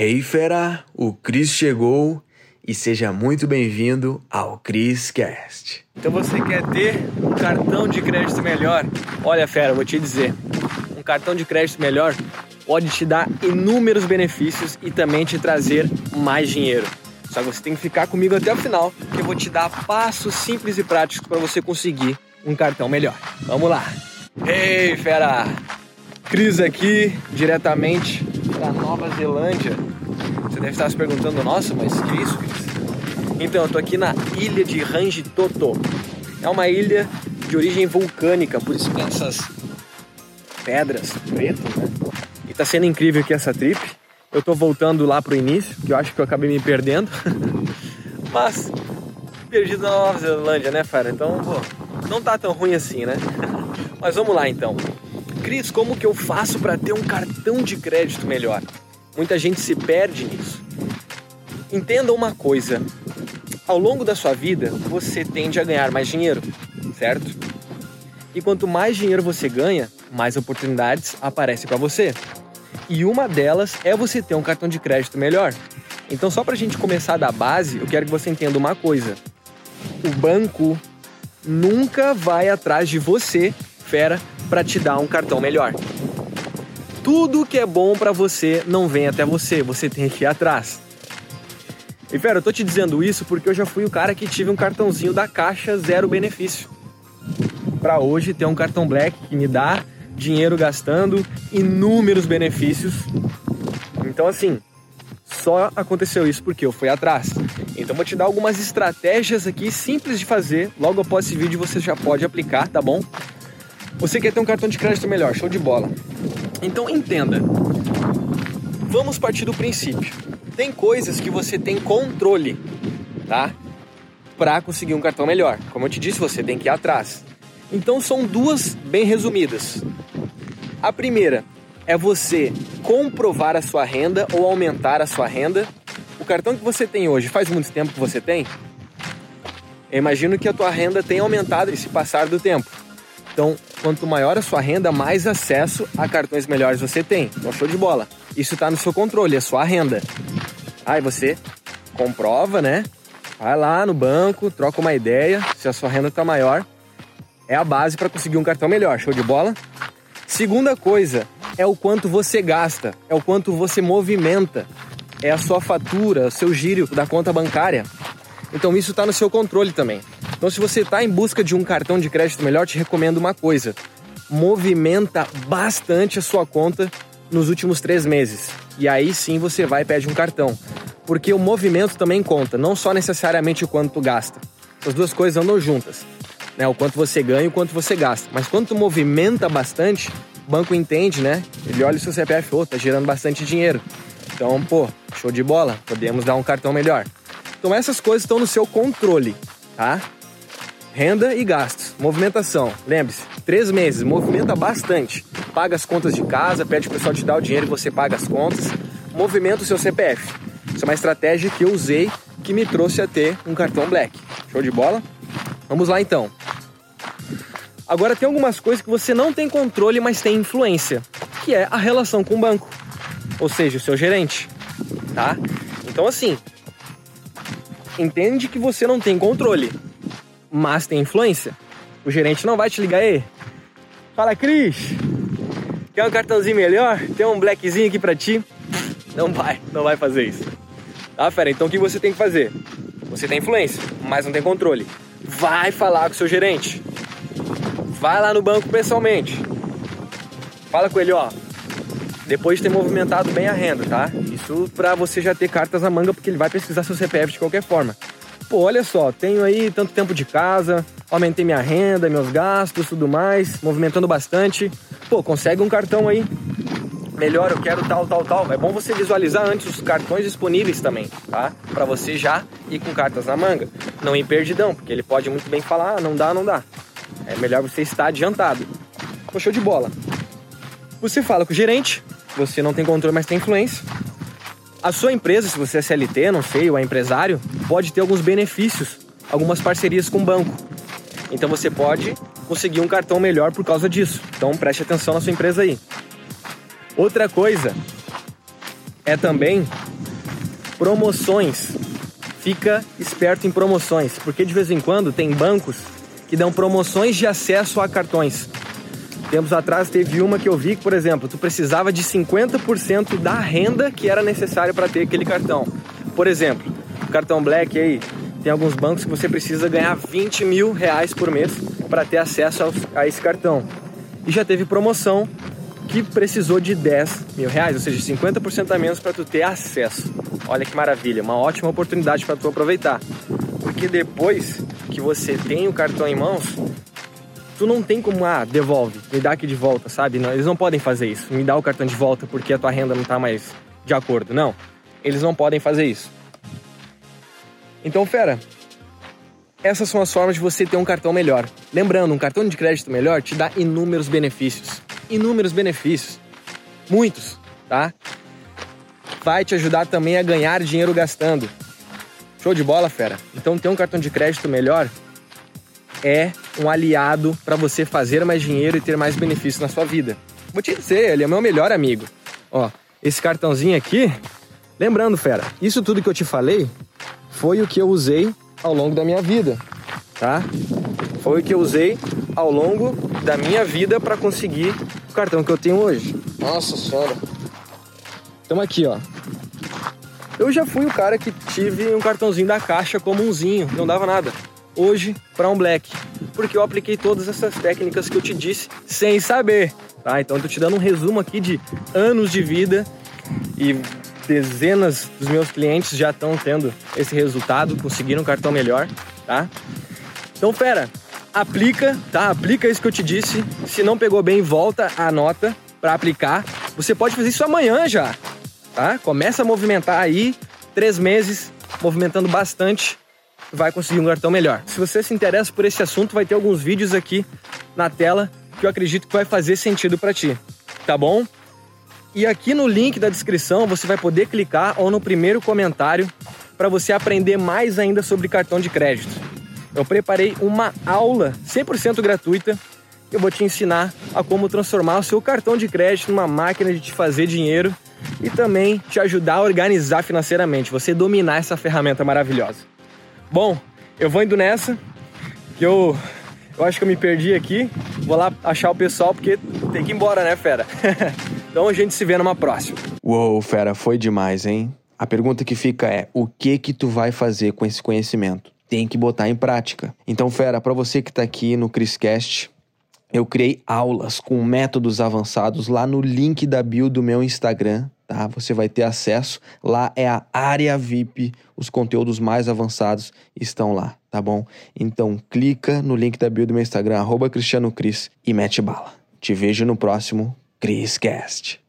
Hey fera, o Cris chegou e seja muito bem-vindo ao Cris Cast. Então você quer ter um cartão de crédito melhor? Olha fera, vou te dizer, um cartão de crédito melhor pode te dar inúmeros benefícios e também te trazer mais dinheiro. Só que você tem que ficar comigo até o final, que eu vou te dar passos simples e práticos para você conseguir um cartão melhor. Vamos lá. Hey fera, Cris aqui diretamente da Nova Zelândia. Você deve estar se perguntando, nossa, mas que isso, Cris? Então, eu tô aqui na ilha de Rangitoto. É uma ilha de origem vulcânica, por isso tem essas pedras pretas, né? E tá sendo incrível aqui essa trip. Eu tô voltando lá pro início, que eu acho que eu acabei me perdendo. mas, perdido na Nova Zelândia, né, Fara? Então, pô, não tá tão ruim assim, né? mas vamos lá então. Cris, como que eu faço para ter um cartão de crédito melhor? Muita gente se perde nisso. Entenda uma coisa: ao longo da sua vida, você tende a ganhar mais dinheiro, certo? E quanto mais dinheiro você ganha, mais oportunidades aparecem para você. E uma delas é você ter um cartão de crédito melhor. Então, só para a gente começar da base, eu quero que você entenda uma coisa: o banco nunca vai atrás de você, fera, para te dar um cartão melhor. Tudo que é bom para você não vem até você, você tem que ir atrás. E pera, eu tô te dizendo isso porque eu já fui o cara que tive um cartãozinho da Caixa zero benefício. Para hoje ter um cartão Black que me dá dinheiro gastando inúmeros benefícios. Então assim, só aconteceu isso porque eu fui atrás. Então vou te dar algumas estratégias aqui simples de fazer. Logo após esse vídeo você já pode aplicar, tá bom? Você quer ter um cartão de crédito melhor, show de bola. Então entenda. Vamos partir do princípio. Tem coisas que você tem controle, tá? Para conseguir um cartão melhor. Como eu te disse, você tem que ir atrás. Então são duas bem resumidas. A primeira é você comprovar a sua renda ou aumentar a sua renda. O cartão que você tem hoje, faz muito tempo que você tem? Eu imagino que a tua renda tenha aumentado esse passar do tempo. Então, quanto maior a sua renda, mais acesso a cartões melhores você tem. Então, show de bola. Isso está no seu controle, é sua renda. Aí você comprova, né? Vai lá no banco, troca uma ideia, se a sua renda está maior. É a base para conseguir um cartão melhor, show de bola? Segunda coisa é o quanto você gasta, é o quanto você movimenta, é a sua fatura, o seu giro da conta bancária. Então isso está no seu controle também. Então, se você está em busca de um cartão de crédito melhor, te recomendo uma coisa: movimenta bastante a sua conta nos últimos três meses. E aí sim você vai e pede um cartão. Porque o movimento também conta, não só necessariamente o quanto tu gasta. As duas coisas andam juntas. Né? O quanto você ganha e o quanto você gasta. Mas quando tu movimenta bastante, o banco entende, né? Ele olha o seu CPF, oh, tá gerando bastante dinheiro. Então, pô, show de bola, podemos dar um cartão melhor. Então essas coisas estão no seu controle, tá? Renda e gastos. Movimentação. Lembre-se, três meses, movimenta bastante. Paga as contas de casa, pede o pessoal te dar o dinheiro e você paga as contas. Movimenta o seu CPF. Isso é uma estratégia que eu usei que me trouxe a ter um cartão Black. Show de bola? Vamos lá então. Agora tem algumas coisas que você não tem controle, mas tem influência, que é a relação com o banco, ou seja, o seu gerente, tá? Então assim, entende que você não tem controle, mas tem influência. O gerente não vai te ligar aí. Fala, Cris, quer um cartãozinho melhor? Tem um blackzinho aqui pra ti? Não vai, não vai fazer isso. Tá, fera? Então o que você tem que fazer? Você tem influência, mas não tem controle. Vai falar com o seu gerente. Vai lá no banco pessoalmente. Fala com ele, ó. Depois de ter movimentado bem a renda, tá? Isso pra você já ter cartas na manga, porque ele vai pesquisar seu CPF de qualquer forma pô, olha só, tenho aí tanto tempo de casa, aumentei minha renda, meus gastos, tudo mais, movimentando bastante. Pô, consegue um cartão aí. Melhor, eu quero tal, tal, tal. É bom você visualizar antes os cartões disponíveis também, tá? Para você já ir com cartas na manga. Não ir perdidão, porque ele pode muito bem falar, ah, não dá, não dá. É melhor você estar adiantado. Pô, show de bola. Você fala com o gerente, você não tem controle, mas tem influência. A sua empresa, se você é CLT, não sei, ou é empresário, pode ter alguns benefícios, algumas parcerias com o banco. Então você pode conseguir um cartão melhor por causa disso. Então preste atenção na sua empresa aí. Outra coisa é também promoções. Fica esperto em promoções, porque de vez em quando tem bancos que dão promoções de acesso a cartões. Tempos atrás teve uma que eu vi que, por exemplo, tu precisava de 50% da renda que era necessário para ter aquele cartão. Por exemplo, o cartão Black aí, tem alguns bancos que você precisa ganhar 20 mil reais por mês para ter acesso a esse cartão. E já teve promoção que precisou de 10 mil reais, ou seja, 50% a menos para tu ter acesso. Olha que maravilha, uma ótima oportunidade para tu aproveitar. Porque depois que você tem o cartão em mãos, tu não tem como, ah, devolve, me dá aqui de volta, sabe? Não, eles não podem fazer isso, me dá o cartão de volta porque a tua renda não está mais de acordo. Não, eles não podem fazer isso. Então, fera, essas são as formas de você ter um cartão melhor. Lembrando, um cartão de crédito melhor te dá inúmeros benefícios. Inúmeros benefícios. Muitos, tá? Vai te ajudar também a ganhar dinheiro gastando. Show de bola, fera? Então, ter um cartão de crédito melhor é um aliado para você fazer mais dinheiro e ter mais benefícios na sua vida. Vou te dizer, ele é meu melhor amigo. Ó, esse cartãozinho aqui, lembrando, fera, isso tudo que eu te falei foi o que eu usei ao longo da minha vida, tá? Foi o que eu usei ao longo da minha vida para conseguir o cartão que eu tenho hoje. Nossa senhora. Então aqui, ó. Eu já fui o cara que tive um cartãozinho da caixa comunzinho, não dava nada. Hoje para um black, porque eu apliquei todas essas técnicas que eu te disse sem saber, tá? Então eu tô te dando um resumo aqui de anos de vida e dezenas dos meus clientes já estão tendo esse resultado, conseguiram um cartão melhor, tá? Então, fera, aplica, tá? Aplica isso que eu te disse. Se não pegou bem, volta a nota para aplicar. Você pode fazer isso amanhã já, tá? Começa a movimentar aí, três meses, movimentando bastante, vai conseguir um cartão melhor. Se você se interessa por esse assunto, vai ter alguns vídeos aqui na tela que eu acredito que vai fazer sentido para ti, tá bom? E aqui no link da descrição você vai poder clicar ou no primeiro comentário para você aprender mais ainda sobre cartão de crédito. Eu preparei uma aula 100% gratuita que eu vou te ensinar a como transformar o seu cartão de crédito numa máquina de te fazer dinheiro e também te ajudar a organizar financeiramente, você dominar essa ferramenta maravilhosa. Bom, eu vou indo nessa, que eu, eu acho que eu me perdi aqui. Vou lá achar o pessoal porque tem que ir embora, né, fera? Então a gente se vê numa próxima. Uou, fera, foi demais, hein? A pergunta que fica é: o que que tu vai fazer com esse conhecimento? Tem que botar em prática. Então, fera, para você que tá aqui no Criscast, eu criei aulas com métodos avançados lá no link da bio do meu Instagram, tá? Você vai ter acesso. Lá é a área VIP, os conteúdos mais avançados estão lá, tá bom? Então, clica no link da bio do meu Instagram, arroba Cristiano Cris, e mete bala. Te vejo no próximo Cast.